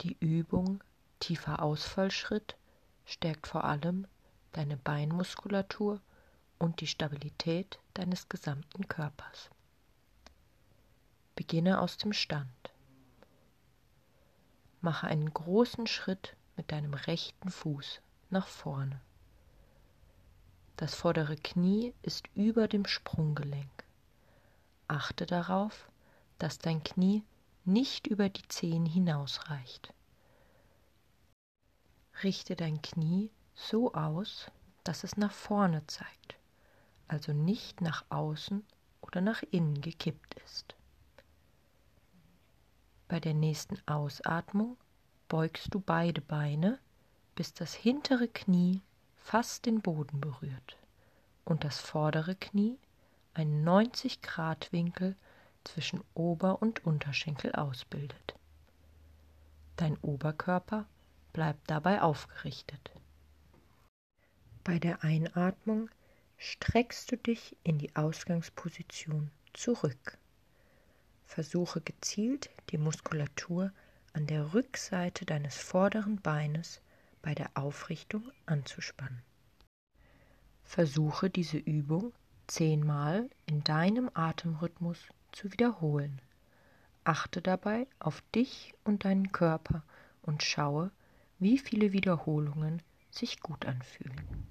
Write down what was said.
Die Übung tiefer Ausfallschritt stärkt vor allem deine Beinmuskulatur und die Stabilität deines gesamten Körpers. Beginne aus dem Stand. Mache einen großen Schritt mit deinem rechten Fuß nach vorne. Das vordere Knie ist über dem Sprunggelenk. Achte darauf, dass dein Knie nicht über die Zehen hinausreicht. Richte dein Knie so aus, dass es nach vorne zeigt, also nicht nach außen oder nach innen gekippt ist. Bei der nächsten Ausatmung beugst du beide Beine, bis das hintere Knie fast den Boden berührt und das vordere Knie einen 90 Grad Winkel zwischen Ober- und Unterschenkel ausbildet. Dein Oberkörper bleibt dabei aufgerichtet. Bei der Einatmung streckst du dich in die Ausgangsposition zurück. Versuche gezielt die Muskulatur an der Rückseite deines vorderen Beines bei der Aufrichtung anzuspannen. Versuche diese Übung zehnmal in deinem Atemrhythmus zu wiederholen. Achte dabei auf dich und deinen Körper und schaue, wie viele Wiederholungen sich gut anfühlen.